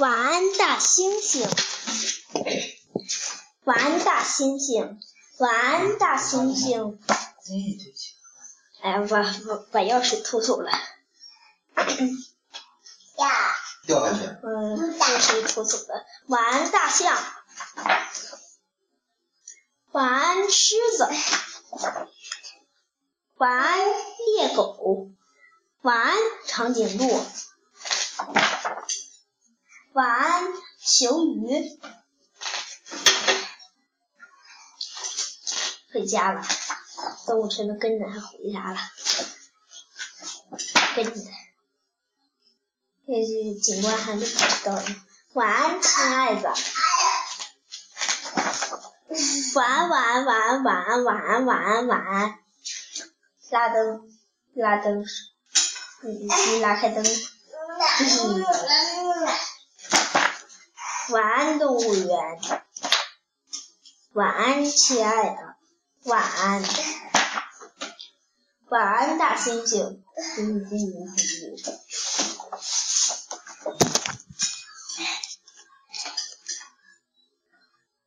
晚安，大猩猩。晚安，大猩猩。晚安，大猩猩。哎呀，把把把钥匙偷走了。呀。掉下去。嗯，钥匙偷走了。晚安，大象。晚安，狮子。晚安，猎狗。晚安，长颈鹿。晚安，熊鱼。回家了，动物城的跟着他回家了，跟着，那是警官还没找到呢。晚安，亲爱的。晚安，晚安，晚安，晚安，晚安，晚安，晚安。拉灯，拉灯，你你拉开灯。晚安，动物园。晚安，亲爱的。晚安。晚安，大猩猩。